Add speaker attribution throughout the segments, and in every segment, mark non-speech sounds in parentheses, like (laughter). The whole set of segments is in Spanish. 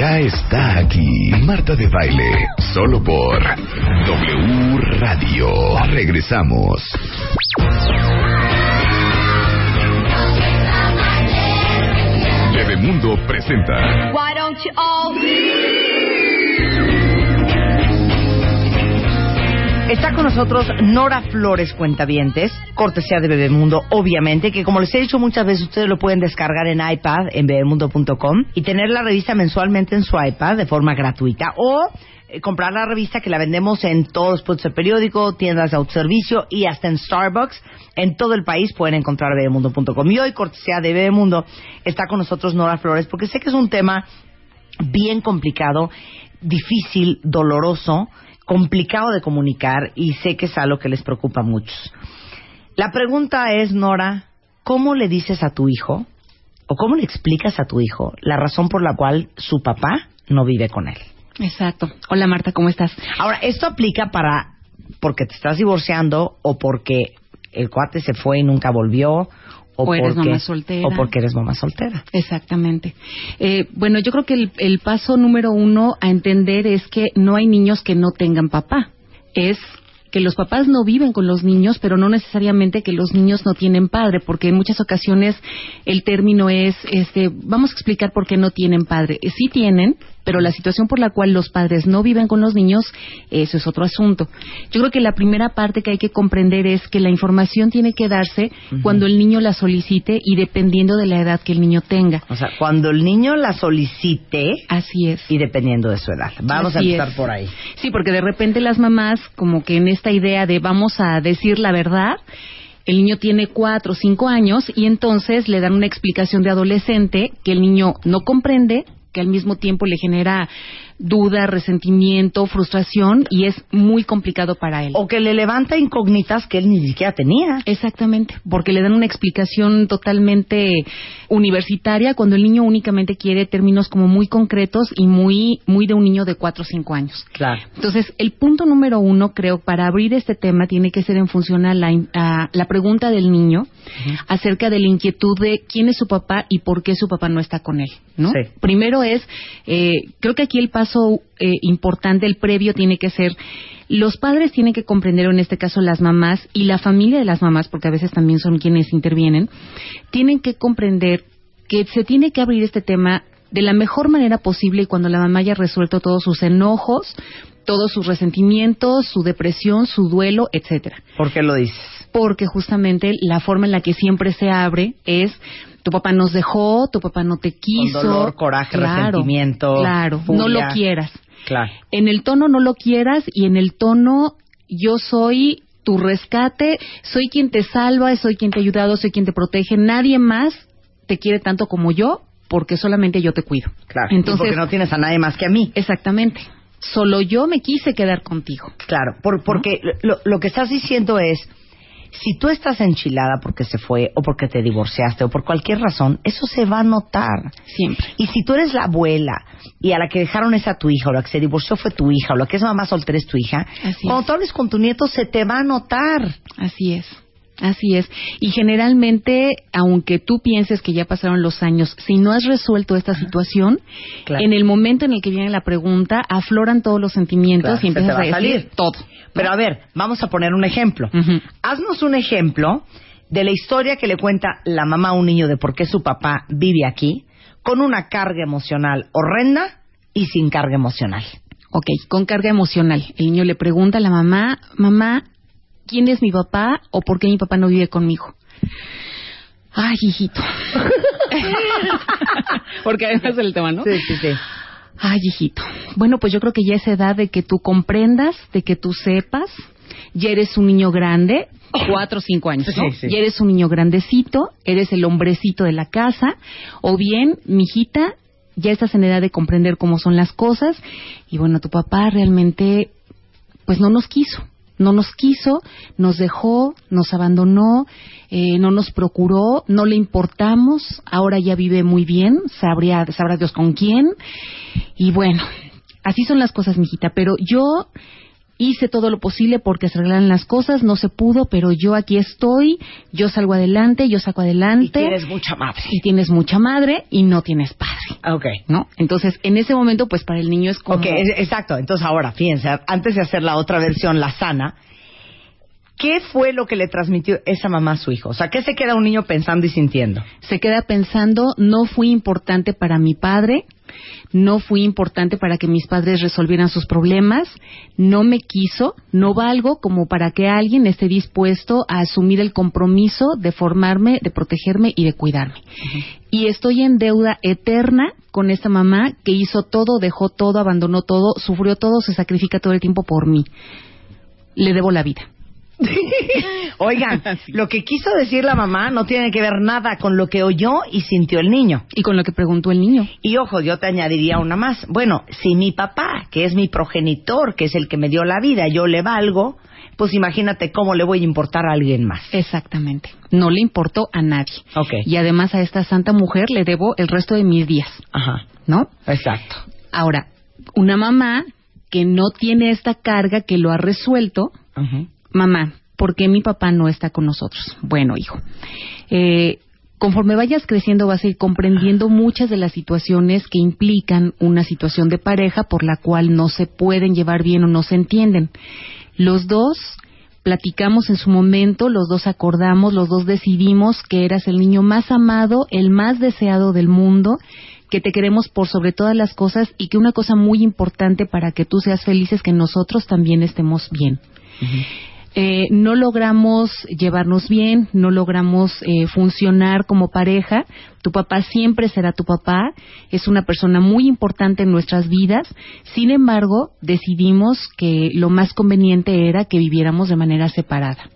Speaker 1: Ya está aquí. Marta de baile, solo por W Radio. Regresamos. Bebemundo presenta
Speaker 2: Why don't you all
Speaker 3: Está con nosotros Nora Flores Cuentavientes, cortesía de Bebemundo, obviamente, que como les he dicho muchas veces, ustedes lo pueden descargar en iPad en bebemundo.com y tener la revista mensualmente en su iPad de forma gratuita o eh, comprar la revista que la vendemos en todos los puntos de periódico, tiendas de autoservicio y hasta en Starbucks. En todo el país pueden encontrar bebemundo.com. Y hoy, cortesía de Bebemundo, está con nosotros Nora Flores, porque sé que es un tema bien complicado, difícil, doloroso, complicado de comunicar y sé que es algo que les preocupa a muchos. La pregunta es, Nora, ¿cómo le dices a tu hijo o cómo le explicas a tu hijo la razón por la cual su papá no vive con él?
Speaker 4: Exacto. Hola Marta, ¿cómo estás?
Speaker 3: Ahora, esto aplica para porque te estás divorciando o porque el cuate se fue y nunca volvió o,
Speaker 4: O eres
Speaker 3: porque,
Speaker 4: mamá soltera.
Speaker 3: o porque eres mamá soltera.
Speaker 4: Exactamente. Eh, bueno, yo creo que el, el paso número uno a entender es que no hay niños que no tengan papá. Es que los papás no viven con los niños, pero no necesariamente que los niños no tienen padre, porque en muchas ocasiones el término es, este, vamos a explicar por qué no tienen padre. Sí tienen, pero la situación por la cual los padres no viven con los niños, eso es otro asunto. Yo creo que la primera parte que hay que comprender es que la información tiene que darse cuando el niño la solicite y dependiendo de la edad que el niño tenga.
Speaker 3: O sea, cuando el niño la solicite
Speaker 4: Así es.
Speaker 3: y dependiendo de su edad. Vamos a empezar
Speaker 4: es.
Speaker 3: por ahí.
Speaker 4: Sí, porque de repente las mamás, como que en esta idea de vamos a decir la verdad, el niño tiene cuatro o cinco años y entonces le dan una explicación de adolescente que el niño no comprende, que al mismo tiempo le genera duda, resentimiento, frustración y es muy complicado para él.
Speaker 3: O que le levanta incógnitas que él ni siquiera tenía.
Speaker 4: Exactamente, porque le dan una explicación totalmente universitaria cuando el niño únicamente quiere términos como muy concretos y muy muy de un niño de cuatro o cinco años.
Speaker 3: Claro.
Speaker 4: Entonces, el punto número uno, creo, para abrir este tema tiene que ser en función a la, a la pregunta del niño acerca de la inquietud de quién es su papá y por qué su papá no está con él, ¿no?
Speaker 3: Sí.
Speaker 4: Primero es, eh, creo que aquí el paso eh, importante, el previo, tiene que ser los padres tienen que comprender, o en este caso las mamás y la familia de las mamás, porque a veces también son quienes intervienen, tienen que comprender que se tiene que abrir este tema de la mejor manera posible y cuando la mamá haya resuelto todos sus enojos, todos sus resentimientos, su depresión, su duelo, etcétera.
Speaker 3: ¿Por qué lo dices?
Speaker 4: Porque justamente la forma en la que siempre se abre es tu papá nos dejó, tu papá no te quiso,
Speaker 3: dolor, coraje,
Speaker 4: Claro,
Speaker 3: resentimiento,
Speaker 4: claro,
Speaker 3: furia.
Speaker 4: no lo quieras.
Speaker 3: Claro.
Speaker 4: En el tono no lo quieras y en el tono yo soy tu rescate, soy quien te salva, soy quien te ha ayudado, soy quien te protege, nadie más te quiere tanto como yo porque solamente yo te cuido.
Speaker 3: Claro. Y
Speaker 4: Entonces,
Speaker 3: porque no tienes a nadie más que a mí.
Speaker 4: exactamente. Solo yo me quise quedar contigo.
Speaker 3: Claro, por- porque lo, lo que estás diciendo es, si tú estás enchilada porque se fue o porque te divorciaste o por cualquier razón, eso se va a notar.
Speaker 4: Siempre.
Speaker 3: Y si tú eres la abuela y a la que dejaron es a tu hija o la que se divorció fue tu hija o la que es mamá soltera es tu hija,
Speaker 4: Así
Speaker 3: cuando
Speaker 4: es.
Speaker 3: tú hables con tu nieto se te va a notar.
Speaker 4: Así es. Así es. Y generalmente, aunque tú pienses que ya pasaron los años, si no has resuelto esta situación,
Speaker 3: Claro.
Speaker 4: en el momento en el que viene la pregunta, afloran todos los sentimientos
Speaker 3: Claro,
Speaker 4: y empiezas
Speaker 3: va
Speaker 4: a decir
Speaker 3: salir.
Speaker 4: todo.
Speaker 3: Pero a ver, vamos a poner un ejemplo.
Speaker 4: Ujú.
Speaker 3: Haznos un ejemplo de la historia que le cuenta la mamá a un niño de por qué su papá vive aquí, con una carga emocional horrenda y sin carga emocional.
Speaker 4: Ok, con carga emocional. El niño le pregunta a la mamá, mamá, ¿quién es mi papá o por qué mi papá no vive conmigo? Ay, hijito. (laughs) Porque además es el tema, ¿no?
Speaker 3: Sí, sí, sí.
Speaker 4: Ay, hijito. Bueno, pues yo creo que ya es edad de que tú comprendas, de que tú sepas, ya eres un niño grande, cuatro o cinco años, ¿no?
Speaker 3: Sí, sí.
Speaker 4: Y eres un niño grandecito, eres el hombrecito de la casa, o bien, mijita, ya estás en edad de comprender cómo son las cosas, y bueno, tu papá realmente, pues no nos quiso, no nos quiso, nos dejó, nos abandonó, eh, no nos procuró, no le importamos, ahora ya vive muy bien, sabría, sabrá Dios con quién, y bueno, así son las cosas, mijita, pero yo hice todo lo posible porque se arreglaran las cosas, no se pudo, pero yo aquí estoy, yo salgo adelante, yo saco adelante.
Speaker 3: Y tienes mucha madre.
Speaker 4: Y tienes mucha madre y no tienes padre,
Speaker 3: Ok.
Speaker 4: ¿no? Entonces, en ese momento, pues para el niño es como...
Speaker 3: Ok, es- exacto. Entonces ahora, fíjense, antes de hacer la otra versión, la sana, ¿qué fue lo que le transmitió esa mamá a su hijo? O sea, ¿qué se queda un niño pensando y sintiendo?
Speaker 4: se queda pensando, no fui importante para mi padre, no fui importante para que mis padres resolvieran sus problemas, no me quiso, no valgo como para que alguien esté dispuesto a asumir el compromiso de formarme, de protegerme y de cuidarme. Y estoy en deuda eterna con esta mamá que hizo todo, dejó todo, abandonó todo, sufrió todo, se sacrifica todo el tiempo por mí. Le debo la vida. (laughs)
Speaker 3: Oigan, lo que quiso decir la mamá no tiene que ver nada con lo que oyó y sintió el niño.
Speaker 4: Y con lo que preguntó el niño.
Speaker 3: Y ojo, yo te añadiría una más. Bueno, si mi papá, que es mi progenitor, que es el que me dio la vida, yo le valgo, pues imagínate cómo le voy a importar a alguien más.
Speaker 4: Exactamente. No le importó a nadie.
Speaker 3: Ok.
Speaker 4: Y además a esta santa mujer le debo el resto de mis días,
Speaker 3: Ajá,
Speaker 4: ¿no?
Speaker 3: exacto.
Speaker 4: Ahora, una mamá que no tiene esta carga, que lo ha resuelto,
Speaker 3: Ujú.
Speaker 4: Mamá, ¿por qué mi papá no está con nosotros? Bueno, hijo, eh, conforme vayas creciendo vas a ir comprendiendo muchas de las situaciones que implican una situación de pareja por la cual no se pueden llevar bien o no se entienden. Los dos platicamos en su momento, los dos acordamos, los dos decidimos que eras el niño más amado, el más deseado del mundo, que te queremos por sobre todas las cosas y que una cosa muy importante para que tú seas feliz es que nosotros también estemos bien. Eh, no logramos llevarnos bien, no logramos eh, funcionar como pareja. Tu papá siempre será tu papá, es una persona muy importante en nuestras vidas. Sin embargo, decidimos que lo más conveniente era que viviéramos de manera separada.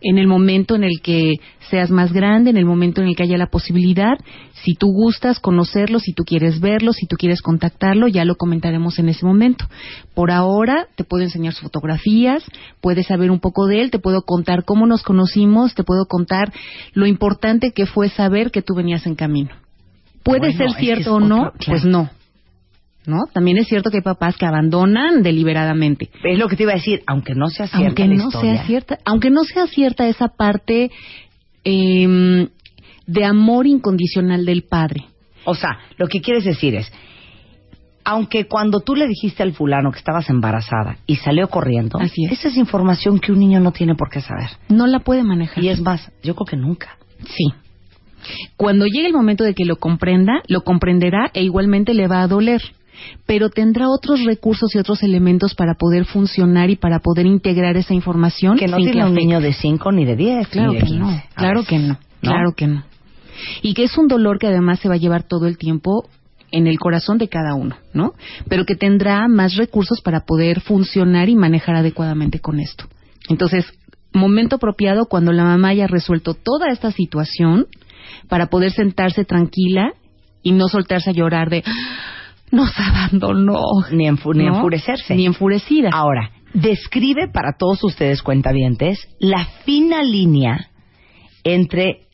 Speaker 4: En el momento en el que seas más grande, en el momento en el que haya la posibilidad, si tú gustas conocerlo, si tú quieres verlo, si tú quieres contactarlo, ya lo comentaremos en ese momento. Por ahora te puedo enseñar sus fotografías, puedes saber un poco de él, te puedo contar cómo nos conocimos, te puedo contar lo importante que fue saber que tú venías en camino. ¿Puede
Speaker 3: Bueno,
Speaker 4: ser
Speaker 3: es que
Speaker 4: cierto
Speaker 3: es
Speaker 4: o no?
Speaker 3: claro.
Speaker 4: Pues no. ¿No? También es cierto que hay papás que abandonan deliberadamente
Speaker 3: Es lo que te iba a decir, aunque no sea cierta
Speaker 4: aunque
Speaker 3: la
Speaker 4: no
Speaker 3: historia.
Speaker 4: sea cierta, aunque no sea cierta esa parte em, de amor incondicional del padre.
Speaker 3: O sea, lo que quieres decir es, aunque cuando tú le dijiste al fulano que estabas embarazada y salió corriendo,
Speaker 4: Así es.
Speaker 3: esa es información que un niño no tiene por qué saber.
Speaker 4: No la puede manejar.
Speaker 3: Y es más, yo creo que nunca.
Speaker 4: Sí. Cuando llegue el momento de que lo comprenda, lo comprenderá e igualmente le va a doler. Pero tendrá otros recursos y otros elementos para poder funcionar y para poder integrar esa información.
Speaker 3: Que no tiene un niño de 5 ni de 10.
Speaker 4: Claro
Speaker 3: de
Speaker 4: que
Speaker 3: 15,
Speaker 4: no, claro que no, claro que no. Y que es un dolor que además se va a llevar todo el tiempo en el corazón de cada uno, ¿no? Pero que tendrá más recursos para poder funcionar y manejar adecuadamente con esto. Entonces, momento apropiado cuando la mamá haya resuelto toda esta situación para poder sentarse tranquila y no soltarse a llorar de nos abandonó,
Speaker 3: Ni, enfu- ni
Speaker 4: ¿no?
Speaker 3: enfurecerse.
Speaker 4: ni enfurecida.
Speaker 3: Ahora, describe para todos ustedes cuentavientes la fina línea entre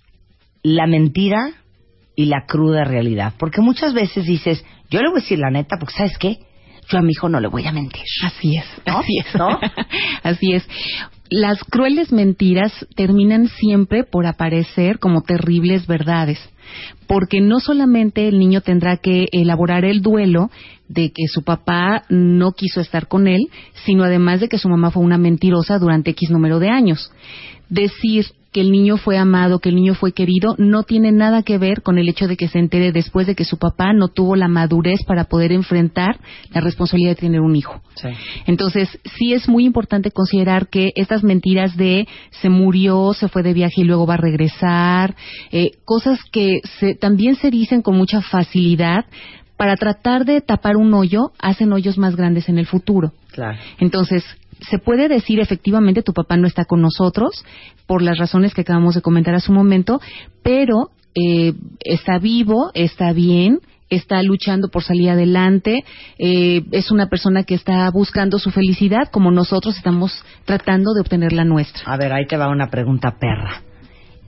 Speaker 3: la mentira y la cruda realidad. Porque muchas veces dices, yo le voy a decir la neta, porque ¿sabes qué? Yo a mi hijo no le voy a mentir.
Speaker 4: Así es,
Speaker 3: ¿No?
Speaker 4: así es,
Speaker 3: ¿No? (laughs)
Speaker 4: así es. Las crueles mentiras terminan siempre por aparecer como terribles verdades, porque no solamente el niño tendrá que elaborar el duelo de que su papá no quiso estar con él, sino además de que su mamá fue una mentirosa durante X número de años. Decir que el niño fue amado, que el niño fue querido, no tiene nada que ver con el hecho de que se entere después de que su papá no tuvo la madurez para poder enfrentar la responsabilidad de tener un hijo. Entonces, sí es muy importante considerar que estas mentiras de se murió, se fue de viaje y luego va a regresar, eh, cosas que se, también se dicen con mucha facilidad para tratar de tapar un hoyo, hacen hoyos más grandes en el futuro.
Speaker 3: Claro.
Speaker 4: Entonces, se puede decir efectivamente tu papá no está con nosotros por las razones que acabamos de comentar hace un momento, pero eh, está vivo, está bien, está luchando por salir adelante, eh, es una persona que está buscando su felicidad como nosotros estamos tratando de obtener la nuestra.
Speaker 3: A ver, ahí te va una pregunta perra.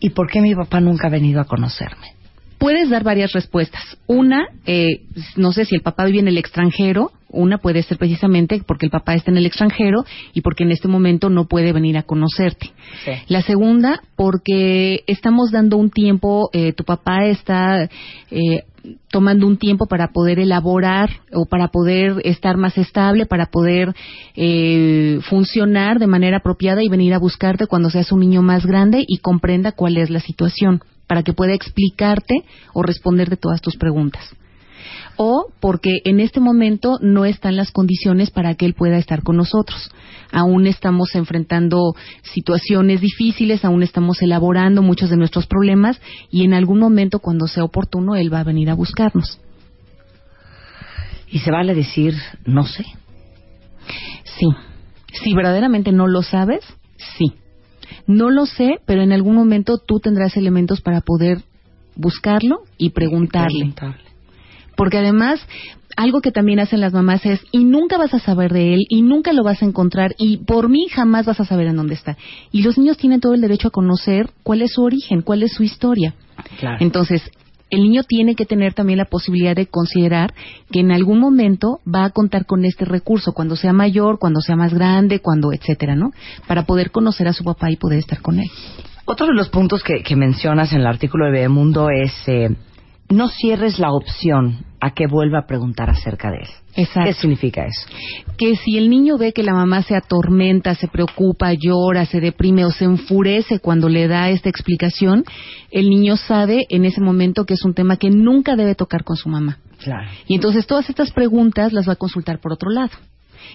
Speaker 3: ¿Y por qué mi papá nunca ha venido a conocerme?
Speaker 4: Puedes dar varias respuestas. Una, eh, no sé si el papá vive en el extranjero. Una puede ser precisamente porque el papá está en el extranjero y porque en este momento no puede venir a conocerte.
Speaker 3: Sí.
Speaker 4: La segunda, porque estamos dando un tiempo, eh, tu papá está eh, tomando un tiempo para poder elaborar o para poder estar más estable, para poder eh, funcionar de manera apropiada y venir a buscarte cuando seas un niño más grande y comprenda cuál es la situación, para que pueda explicarte o responderte todas tus preguntas o porque en este momento no están las condiciones para que él pueda estar con nosotros. Aún estamos enfrentando situaciones difíciles, aún estamos elaborando muchos de nuestros problemas y en algún momento cuando sea oportuno él va a venir a buscarnos.
Speaker 3: Y se vale decir, no sé.
Speaker 4: Sí. Si verdaderamente no lo sabes, sí. No lo sé, pero en algún momento tú tendrás elementos para poder buscarlo y preguntarle.
Speaker 3: Preguntarle.
Speaker 4: Porque además, algo que también hacen las mamás es, y nunca vas a saber de él, y nunca lo vas a encontrar, y por mí jamás vas a saber en dónde está. Y los niños tienen todo el derecho a conocer cuál es su origen, cuál es su historia.
Speaker 3: Claro.
Speaker 4: Entonces, el niño tiene que tener también la posibilidad de considerar que en algún momento va a contar con este recurso, cuando sea mayor, cuando sea más grande, cuando, etcétera, ¿no? Para poder conocer a su papá y poder estar con él.
Speaker 3: Otro de los puntos que, que mencionas en el artículo de Bebemundo es eh, no cierres la opción a que vuelva a preguntar acerca de él.
Speaker 4: Exacto.
Speaker 3: ¿Qué significa eso?
Speaker 4: que si el niño ve que la mamá se atormenta, se preocupa, llora, se deprime o se enfurece cuando le da esta explicación, el niño sabe en ese momento que es un tema que nunca debe tocar con su mamá.
Speaker 3: Claro.
Speaker 4: Y entonces todas estas preguntas las va a consultar por otro lado.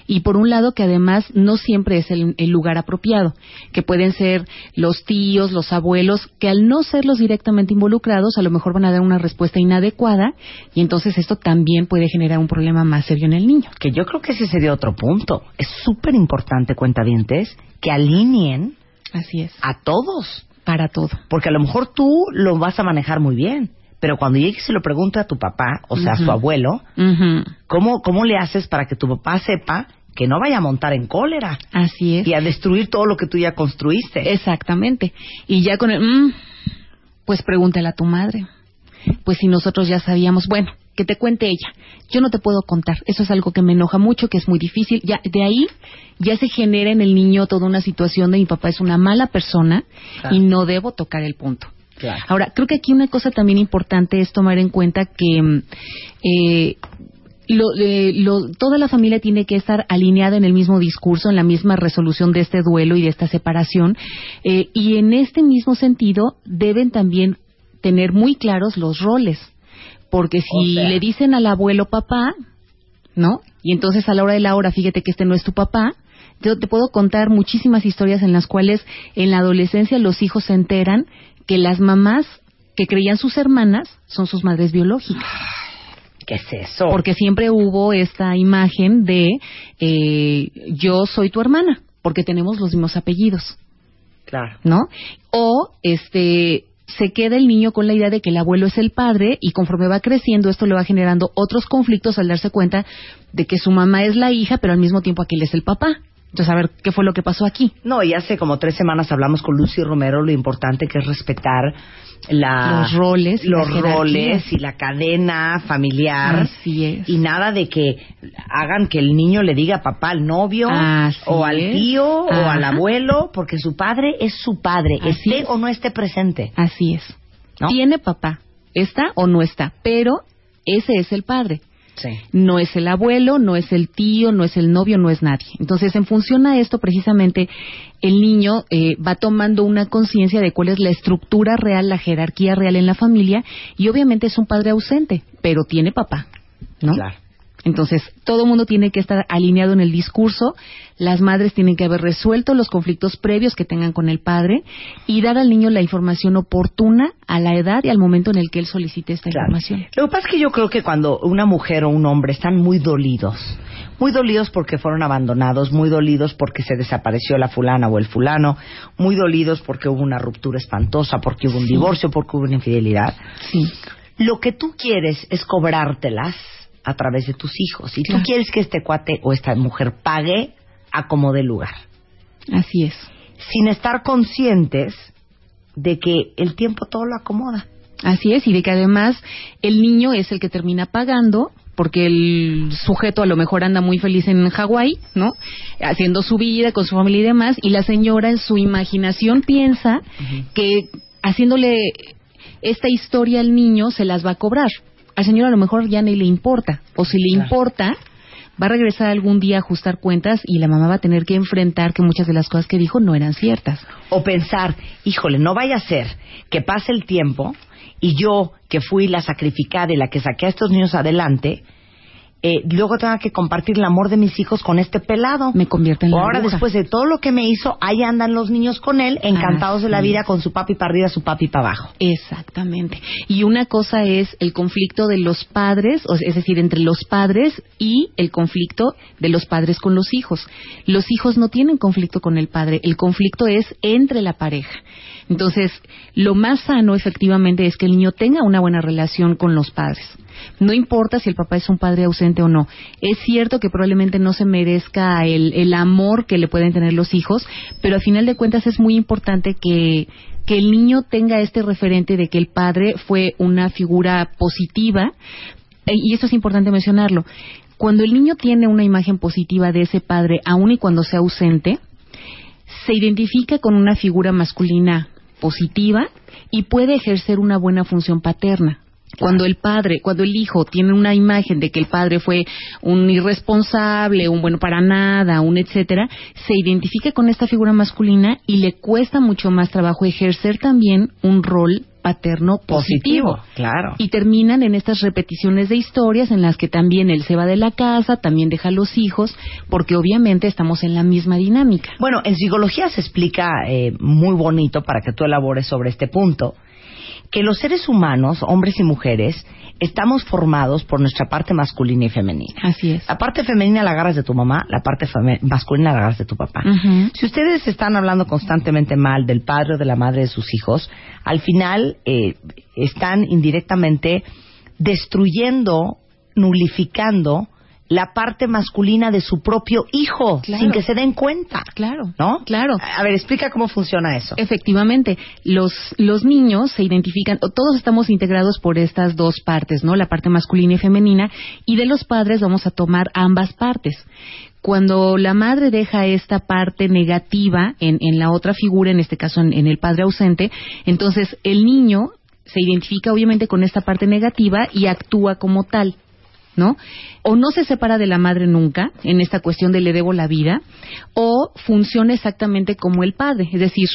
Speaker 4: Y por un lado que además no siempre es el, el lugar apropiado, que pueden ser los tíos, los abuelos, que al no serlos directamente involucrados a lo mejor van a dar una respuesta inadecuada y entonces esto también puede generar un problema más serio en el niño.
Speaker 3: Que yo creo que ese sería otro punto. Es súper importante, cuentavientes, que alineen
Speaker 4: Así es.
Speaker 3: a todos.
Speaker 4: Para todo.
Speaker 3: Porque a lo mejor tú lo vas a manejar muy bien. Pero cuando llegue y se lo pregunte a tu papá, o sea, a su abuelo. ¿cómo, ¿cómo le haces para que tu papá sepa que no vaya a montar en cólera
Speaker 4: Así es.
Speaker 3: y a destruir todo lo que tú ya construiste?
Speaker 4: Exactamente. Y ya con el, mm, pues pregúntale a tu madre. Pues si nosotros ya sabíamos, bueno, que te cuente ella. Yo no te puedo contar. Eso es algo que me enoja mucho, que es muy difícil. Ya de ahí ya se genera en el niño toda una situación de mi papá es una mala persona
Speaker 3: Claro.
Speaker 4: y no debo tocar el punto.
Speaker 3: Claro.
Speaker 4: Ahora, creo que aquí una cosa también importante es tomar en cuenta que mm, eh, lo- eh, lo- toda la familia tiene que estar alineada en el mismo discurso, en la misma resolución de este duelo y de esta separación. eh, y en este mismo sentido, deben también tener muy claros los roles. Porque si
Speaker 3: O sea.
Speaker 4: le dicen al abuelo papá, ¿no? Y entonces a la hora de la hora, fíjate que este no es tu papá. Yo te puedo contar muchísimas historias en las cuales en la adolescencia los hijos se enteran que las mamás que creían sus hermanas son sus madres biológicas.
Speaker 3: ¿Qué es eso?
Speaker 4: Porque siempre hubo esta imagen de eh, yo soy tu hermana, porque tenemos los mismos apellidos.
Speaker 3: Claro.
Speaker 4: ¿no? O este se queda el niño con la idea de que el abuelo es el padre y conforme va creciendo esto le va generando otros conflictos al darse cuenta de que su mamá es la hija, pero al mismo tiempo aquel es el papá. Entonces, a ver, ¿qué fue lo que pasó aquí?
Speaker 3: No, y hace como tres semanas hablamos con Lucy Romero lo importante que es respetar la,
Speaker 4: Los roles,
Speaker 3: los roles y la cadena familiar.
Speaker 4: Así es.
Speaker 3: Y nada de que hagan que el niño le diga papá al novio
Speaker 4: Así
Speaker 3: o al
Speaker 4: es.
Speaker 3: tío o
Speaker 4: Ajá.
Speaker 3: al abuelo, porque su padre es su padre,
Speaker 4: Así
Speaker 3: esté
Speaker 4: es.
Speaker 3: o no esté presente.
Speaker 4: Así es.
Speaker 3: ¿No?
Speaker 4: Tiene papá, está o no está, pero ese es el padre.
Speaker 3: Sí.
Speaker 4: no es el abuelo, no es el tío, no es el novio, no es nadie. Entonces, en función a esto, precisamente, el niño eh, va tomando una conciencia de cuál es la estructura real, la jerarquía real en la familia, y obviamente es un padre ausente, pero tiene papá, ¿no?
Speaker 3: Claro.
Speaker 4: Entonces, todo el mundo tiene que estar alineado en el discurso, las madres tienen que haber resuelto los conflictos previos que tengan con el padre y dar al niño la información oportuna a la edad y al momento en el que él solicite esta información.
Speaker 3: Lo que pasa es que yo creo que cuando una mujer o un hombre están muy dolidos, muy dolidos porque fueron abandonados, muy dolidos porque se desapareció la fulana o el fulano, muy dolidos porque hubo una ruptura espantosa, porque hubo un divorcio, porque hubo una infidelidad.
Speaker 4: Sí.
Speaker 3: Lo que tú quieres es cobrártelas a través de tus hijos. Y tú quieres que este cuate o esta mujer pague a como de lugar.
Speaker 4: Así es.
Speaker 3: Sin estar conscientes de que el tiempo todo lo acomoda.
Speaker 4: Así es, y de que además el niño es el que termina pagando porque el sujeto a lo mejor anda muy feliz en Hawái, ¿no? Haciendo su vida con su familia y demás, y la señora en su imaginación piensa que haciéndole esta historia al niño se las va a cobrar al señor a lo mejor ya ni le importa, o si le importa, va a regresar algún día a ajustar cuentas y la mamá va a tener que enfrentar que muchas de las cosas que dijo no eran ciertas.
Speaker 3: O pensar, híjole, no vaya a ser que pase el tiempo y yo, que fui la sacrificada y la que saqué a estos niños adelante, eh, luego tenga que compartir el amor de mis hijos con este pelado.
Speaker 4: Me convierte en la
Speaker 3: Ahora, después de todo lo que me hizo, ahí andan los niños con él, encantados de la vida, con su papi para arriba, su papi para abajo.
Speaker 4: Exactamente. Y una cosa es el conflicto de los padres, es decir, entre los padres y el conflicto de los padres con los hijos. Los hijos no tienen conflicto con el padre, el conflicto es entre la pareja. Entonces, lo más sano efectivamente es que el niño tenga una buena relación con los padres. No importa si el papá es un padre ausente o no. Es cierto que probablemente no se merezca el, amor que le pueden tener los hijos, pero a final de cuentas es muy importante que, que el niño tenga este referente de que el padre fue una figura positiva, eh, y esto es importante mencionarlo. Cuando el niño tiene una imagen positiva de ese padre, aun y cuando sea ausente, se identifica con una figura masculina positiva y puede ejercer una buena función paterna. Cuando el padre, cuando el hijo tiene una imagen de que el padre fue un irresponsable, un bueno para nada, un etcétera, se identifica con esta figura masculina y le cuesta mucho más trabajo ejercer también un rol paterno positivo.
Speaker 3: Claro.
Speaker 4: Y terminan en estas repeticiones de historias en las que también él se va de la casa, también deja a los hijos, porque obviamente estamos en la misma dinámica.
Speaker 3: Bueno, en psicología se explica eh, muy bonito para que tú elabores sobre este punto que los seres humanos, hombres y mujeres, estamos formados por nuestra parte masculina y femenina.
Speaker 4: Así es.
Speaker 3: La parte femenina la agarras de tu mamá, la parte masculina la agarras de tu papá. Si ustedes están hablando constantemente mal del padre o de la madre de sus hijos, al final eh, están indirectamente destruyendo, nulificando la parte masculina de su propio hijo sin que se den cuenta.
Speaker 4: Claro.
Speaker 3: ¿No?
Speaker 4: Claro.
Speaker 3: A ver, explica cómo funciona eso.
Speaker 4: Efectivamente, los, los niños se identifican, todos estamos integrados por estas dos partes, ¿no? La parte masculina y femenina, y de los padres vamos a tomar ambas partes. Cuando la madre deja esta parte negativa en, en la otra figura, en este caso en el padre ausente, entonces el niño se identifica obviamente con esta parte negativa y actúa como tal. ¿No? O no se separa de la madre nunca en esta cuestión de le debo la vida, o funciona exactamente como el padre, es decir,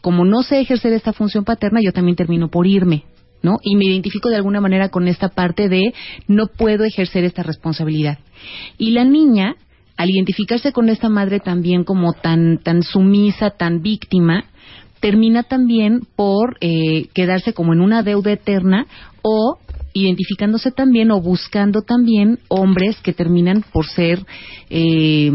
Speaker 4: como no sé ejercer esta función paterna, yo también termino por irme, ¿no? Y me identifico de alguna manera con esta parte de no puedo ejercer esta responsabilidad. Y la niña, al identificarse con esta madre también como tan, tan sumisa, tan víctima, termina también por eh, quedarse como en una deuda eterna o identificándose también o buscando también hombres que terminan por ser, eh,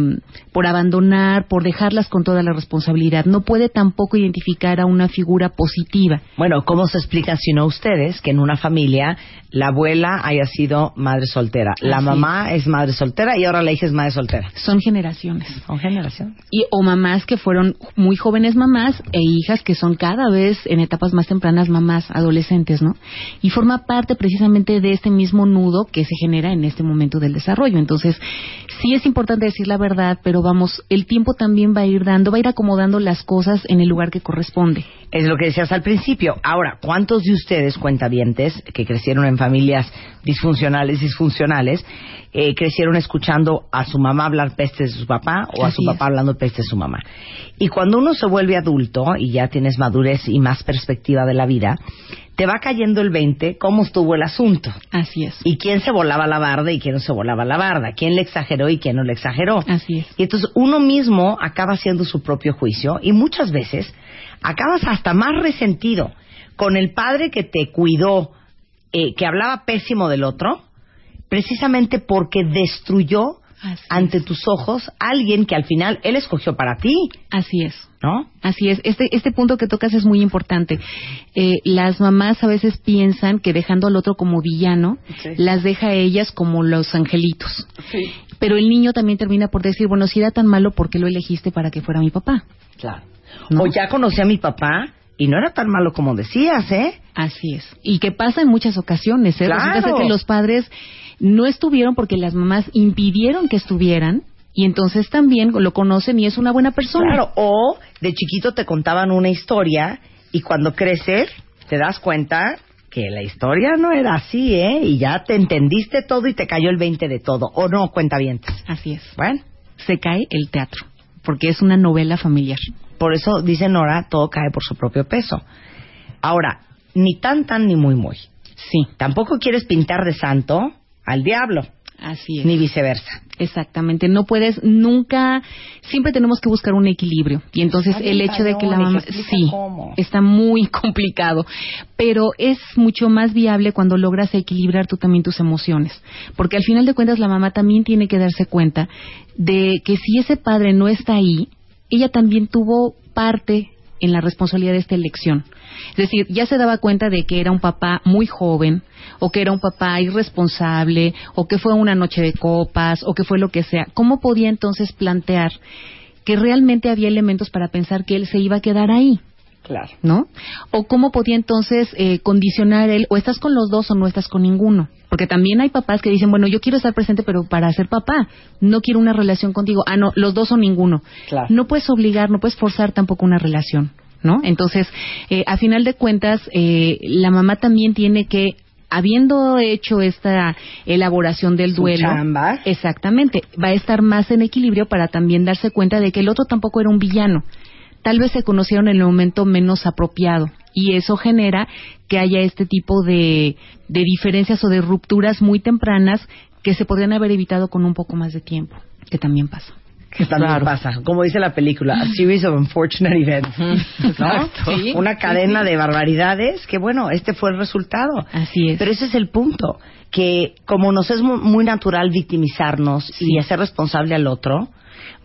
Speaker 4: por abandonar, por dejarlas con toda la responsabilidad. No puede tampoco identificar a una figura positiva.
Speaker 3: Bueno, ¿cómo se explica si no ustedes que en una familia la abuela haya sido madre soltera, la mamá es. madre soltera y ahora la hija es madre soltera?
Speaker 4: Son generaciones.
Speaker 3: Son generaciones.
Speaker 4: Y, o mamás que fueron muy jóvenes mamás e hijas que son cada vez en etapas más tempranas mamás adolescentes, ¿no? Y forma parte precisamente de este mismo nudo que se genera en este momento del desarrollo. Entonces, sí es importante decir la verdad, pero vamos, el tiempo también va a ir dando, va a ir acomodando las cosas en el lugar que corresponde.
Speaker 3: Es lo que decías al principio. Ahora, ¿cuántos de ustedes, cuentavientes, que crecieron en familias disfuncionales, disfuncionales, eh, crecieron escuchando a su mamá hablar pestes de su papá o a su papá hablando pestes de su mamá? Y cuando uno se vuelve adulto y ya tienes madurez y más perspectiva de la vida, te va cayendo el 20 cómo estuvo el asunto.
Speaker 4: Así es.
Speaker 3: Y quién se volaba la barda y quién no se volaba la barda. Quién le exageró y quién no le exageró.
Speaker 4: Así es.
Speaker 3: Y entonces uno mismo acaba haciendo su propio juicio y muchas veces acabas hasta más resentido con el padre que te cuidó, eh, que hablaba pésimo del otro, precisamente porque destruyó
Speaker 4: Así
Speaker 3: ante
Speaker 4: es.
Speaker 3: tus ojos alguien que al final él escogió para ti,
Speaker 4: Así es.
Speaker 3: ¿no?
Speaker 4: Así es, este, este punto que tocas es muy importante. Eh, las mamás a veces piensan que dejando al otro como villano, las deja a ellas como los angelitos. Pero el niño también termina por decir, bueno, si era tan malo, ¿por qué lo elegiste para que fuera mi papá?
Speaker 3: Claro.
Speaker 4: ¿No?
Speaker 3: O ya conocí a mi papá y no era tan malo como decías, ¿eh?
Speaker 4: Así es. Y que pasa en muchas ocasiones, ¿eh?
Speaker 3: Claro.
Speaker 4: Resulta que los padres no estuvieron porque las mamás impidieron que estuvieran y entonces también lo conocen y es una buena persona.
Speaker 3: Claro, o de chiquito te contaban una historia y cuando creces te das cuenta que la historia no era así, ¿eh? Y ya te entendiste todo y te cayó el 20 de todo. O no, cuenta bien.
Speaker 4: Así es.
Speaker 3: Bueno,
Speaker 4: Se cae el teatro porque es una novela familiar.
Speaker 3: por eso dice Nora, todo cae por su propio peso. Ahora, ni tan tan ni muy muy.
Speaker 4: Sí,
Speaker 3: Tampoco quieres pintar de santo al diablo,
Speaker 4: así es.
Speaker 3: ni viceversa.
Speaker 4: Exactamente, no puedes nunca, siempre tenemos que buscar un equilibrio y entonces
Speaker 3: Está
Speaker 4: el hecho de que la mamá, sí,
Speaker 3: cómo.
Speaker 4: está muy (laughs) complicado, pero es mucho más viable cuando logras equilibrar tú también tus emociones, porque al final de cuentas la mamá también tiene que darse cuenta de que si ese padre no está ahí, ella también tuvo parte en la responsabilidad de esta elección. Es decir, ya se daba cuenta de que era un papá muy joven, o que era un papá irresponsable, o que fue una noche de copas, o que fue lo que sea. ¿Cómo podía entonces plantear que realmente había elementos para pensar que él se iba a quedar ahí?
Speaker 3: Claro.
Speaker 4: ¿no? O cómo podía entonces eh, condicionar él, o estás con los dos o no estás con ninguno. Porque también hay papás que dicen, bueno, yo quiero estar presente, pero para ser papá, no quiero una relación contigo. Ah, no, los dos o ninguno.
Speaker 3: Claro.
Speaker 4: No puedes obligar, no puedes forzar tampoco una relación, ¿no? Entonces, eh, a final de cuentas, eh, la mamá también tiene que habiendo hecho esta elaboración del duelo,
Speaker 3: chamba.
Speaker 4: exactamente, va a estar más en equilibrio para también darse cuenta de que el otro tampoco era un villano, tal vez se conocieron en el momento menos apropiado y eso genera que haya este tipo de, de diferencias o de rupturas muy tempranas que se podrían haber evitado con un poco más de tiempo, que también pasa.
Speaker 3: que también
Speaker 4: Claro.
Speaker 3: pasa. Como dice la película, a series of unfortunate events. ¿no? (laughs)
Speaker 4: Exacto. Sí,
Speaker 3: Una cadena
Speaker 4: sí.
Speaker 3: de barbaridades que, bueno, este fue el resultado.
Speaker 4: Así es.
Speaker 3: Pero ese es el punto, que como nos es mu- muy natural victimizarnos
Speaker 4: Sí.
Speaker 3: y hacer responsable al otro,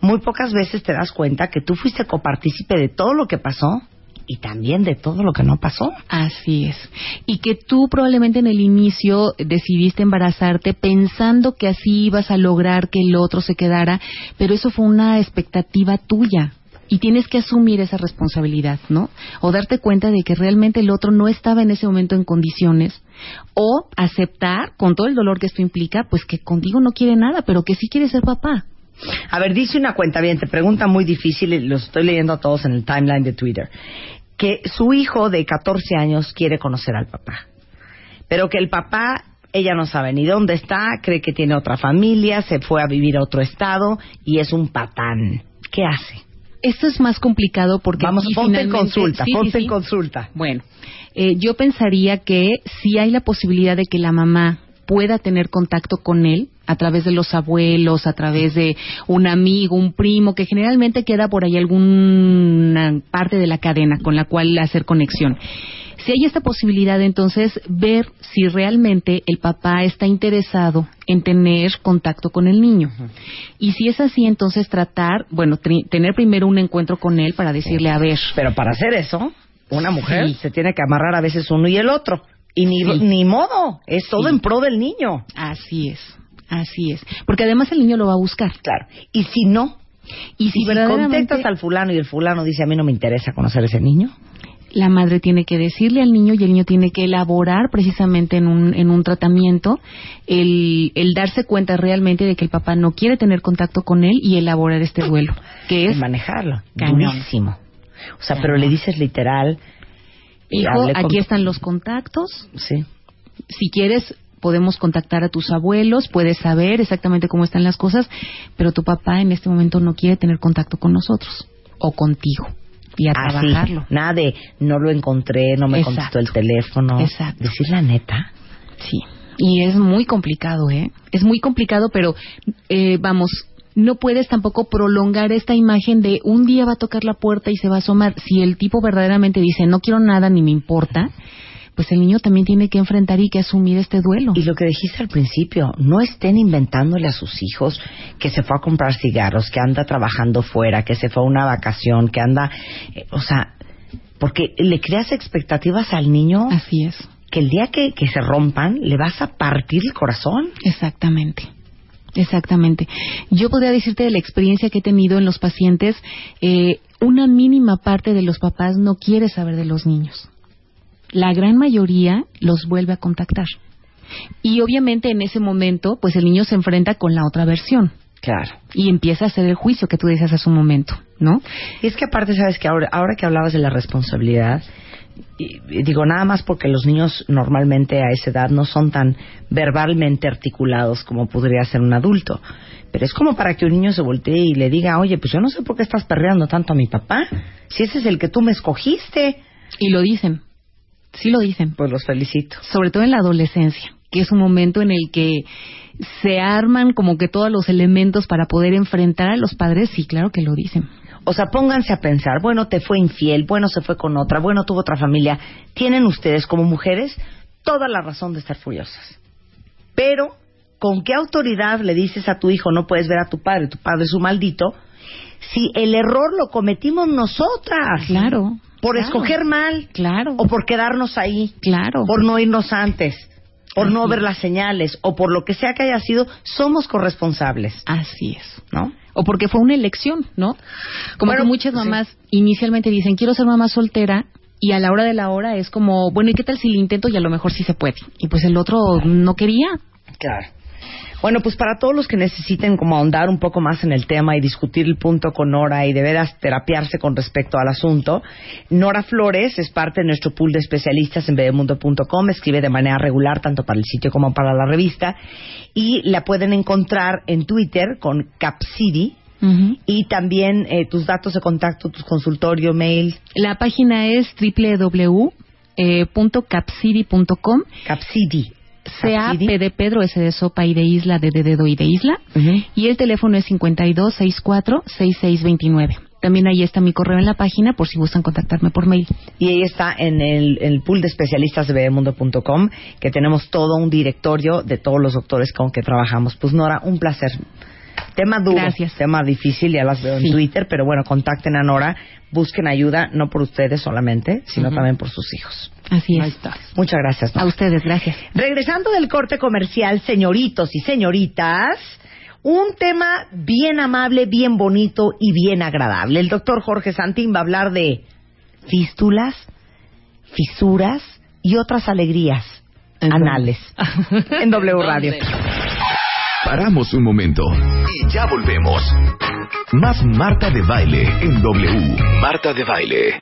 Speaker 3: muy pocas veces te das cuenta que tú fuiste copartícipe de todo lo que pasó y también de todo lo que no pasó.
Speaker 4: Así es. Y que tú probablemente en el inicio decidiste embarazarte pensando que así ibas a lograr que el otro se quedara, pero eso fue una expectativa tuya. Y tienes que asumir esa responsabilidad, ¿no? O darte cuenta de que realmente el otro no estaba en ese momento en condiciones. O aceptar, con todo el dolor que esto implica, pues que contigo no quiere nada, pero que sí quiere ser papá.
Speaker 3: A ver, dice una cuenta bien, te pregunta muy difícil, y los estoy leyendo a todos en el timeline de Twitter, que su hijo de 14 años quiere conocer al papá, pero que el papá, ella no sabe ni dónde está, cree que tiene otra familia, se fue a vivir a otro estado y es un patán. ¿Qué hace?
Speaker 4: Esto es más complicado porque
Speaker 3: Vamos, ponte en consulta,
Speaker 4: Sí,
Speaker 3: ponte
Speaker 4: sí.
Speaker 3: en consulta.
Speaker 4: Bueno, eh, yo pensaría que si hay la posibilidad de que la mamá pueda tener contacto con él a través de los abuelos, a través de un amigo, un primo, que generalmente queda por ahí alguna parte de la cadena con la cual hacer conexión. Si hay esta posibilidad, entonces ver si realmente el papá está interesado en tener contacto con el niño. Y si es así, entonces tratar, bueno, tri- tener primero un encuentro con él para decirle, a ver,
Speaker 3: Pero para hacer eso, una mujer
Speaker 4: Sí.
Speaker 3: se tiene que amarrar a veces uno y el otro. Y ni,
Speaker 4: Sí.
Speaker 3: ni modo, es todo
Speaker 4: Sí.
Speaker 3: en pro del niño.
Speaker 4: Así es, así es. Porque además el niño lo va a buscar.
Speaker 3: Claro. Y si no,
Speaker 4: Y
Speaker 3: y
Speaker 4: si,
Speaker 3: si
Speaker 4: verdaderamente
Speaker 3: contactas al fulano y el fulano dice a mí no me interesa conocer a ese niño,
Speaker 4: la madre tiene que decirle al niño y el niño tiene que elaborar precisamente en un, en un tratamiento el, el darse cuenta realmente de que el papá no quiere tener contacto con él y elaborar este duelo, que
Speaker 3: es manejarlo.
Speaker 4: cañón.
Speaker 3: Durísimo. O sea,
Speaker 4: Cañón.
Speaker 3: pero le dices literal.
Speaker 4: hijo,
Speaker 3: con-
Speaker 4: aquí están los contactos,
Speaker 3: Sí.
Speaker 4: si quieres podemos contactar a tus abuelos, puedes saber exactamente cómo están las cosas, pero tu papá en este momento no quiere tener contacto con nosotros o contigo. y a
Speaker 3: Así,
Speaker 4: trabajarlo.
Speaker 3: Nada de no lo encontré, no me
Speaker 4: Exacto.
Speaker 3: contestó el teléfono.
Speaker 4: Exacto.
Speaker 3: Decir la neta.
Speaker 4: Sí, y es muy complicado, ¿eh? Es muy complicado, pero eh, vamos, no puedes tampoco prolongar esta imagen de un día va a tocar la puerta y se va a asomar. Si el tipo verdaderamente dice no quiero nada ni me importa, pues el niño también tiene que enfrentar y que asumir este duelo.
Speaker 3: Y lo que dijiste al principio, no estén inventándole a sus hijos que se fue a comprar cigarros, que anda trabajando fuera, que se fue a una vacación, que anda, eh, o sea, porque le creas expectativas al niño
Speaker 4: Así es,
Speaker 3: que el día que, que se rompan le vas a partir el corazón.
Speaker 4: exactamente. Exactamente. Yo podría decirte de la experiencia que he tenido en los pacientes, eh, una mínima parte de los papás no quiere saber de los niños. La gran mayoría los vuelve a contactar. Y obviamente en ese momento, pues el niño se enfrenta con la otra versión
Speaker 3: Claro.
Speaker 4: y empieza a hacer el juicio que tú dices hace un momento, ¿no?
Speaker 3: Y es que aparte, sabes que ahora, ahora que hablabas de la responsabilidad, y- y digo nada más porque los niños normalmente a esa edad no son tan verbalmente articulados como podría ser un adulto. Pero es como para que un niño se voltee y le diga, oye, pues yo no sé por qué estás perreando tanto a mi papá, si ese es el que tú me escogiste.
Speaker 4: Y lo dicen, sí lo dicen.
Speaker 3: Pues los felicito.
Speaker 4: sobre todo en la adolescencia, que es un momento en el que se arman como que todos los elementos para poder enfrentar a los padres, sí, claro que lo dicen.
Speaker 3: O sea, pónganse a pensar, bueno, te fue infiel, bueno, se fue con otra, bueno, tuvo otra familia. Tienen ustedes como mujeres toda la razón de estar furiosas. Pero, ¿con qué autoridad le dices a tu hijo no puedes ver a tu padre, tu padre es un maldito, si el error lo cometimos nosotras?
Speaker 4: Claro.
Speaker 3: Por
Speaker 4: claro,
Speaker 3: escoger mal,
Speaker 4: Claro.
Speaker 3: o por quedarnos ahí,
Speaker 4: Claro.
Speaker 3: por no irnos antes, por no ver las señales, o por lo que sea que haya sido, somos corresponsables,
Speaker 4: Así es.
Speaker 3: ¿no?
Speaker 4: O porque fue una elección, ¿no? Como
Speaker 3: Bueno,
Speaker 4: que muchas
Speaker 3: sí.
Speaker 4: mamás inicialmente dicen, quiero ser mamá soltera, y a la hora de la hora es como, bueno, ¿y qué tal si lo intento y a lo mejor sí se puede? Y pues el otro no quería.
Speaker 3: Claro. Bueno, pues para todos los que necesiten como ahondar un poco más en el tema y discutir el punto con Nora y de veras terapiarse con respecto al asunto, Nora Flores es parte de nuestro pool de especialistas en bebemundo.com, escribe de manera regular tanto para el sitio como para la revista y la pueden encontrar en Twitter con
Speaker 4: Ujú.
Speaker 3: y también eh, tus datos de contacto, tus consultorio, mail,
Speaker 4: La página es www.capcity.com
Speaker 3: Capcity.
Speaker 4: C-A, P de Pedro, S de sopa y de isla, D de dedo y de isla.
Speaker 3: Ujú.
Speaker 4: Y el teléfono es 5264-6629. También ahí está mi correo en la página por si gustan contactarme por mail.
Speaker 3: Y ahí está en el, el pool de especialistas de bebemundo.com, que tenemos todo un directorio de todos los doctores con que trabajamos. Pues Nora, un placer. Tema duro,
Speaker 4: Gracias.
Speaker 3: tema difícil, ya las veo
Speaker 4: Sí.
Speaker 3: en Twitter, pero bueno, contacten a Nora, busquen ayuda, no por ustedes solamente, sino también por sus hijos.
Speaker 4: Así
Speaker 3: Ahí
Speaker 4: es.
Speaker 3: está. Muchas gracias.
Speaker 4: A ustedes, gracias.
Speaker 3: Regresando del corte comercial, señoritos y señoritas, un tema bien amable, bien bonito y bien agradable. El doctor Jorge Santín va a hablar de fístulas, fisuras y otras alegrías anales (laughs) en W Radio.
Speaker 1: Paramos un momento y ya volvemos. Más Marta de Baile en W. Marta de Baile.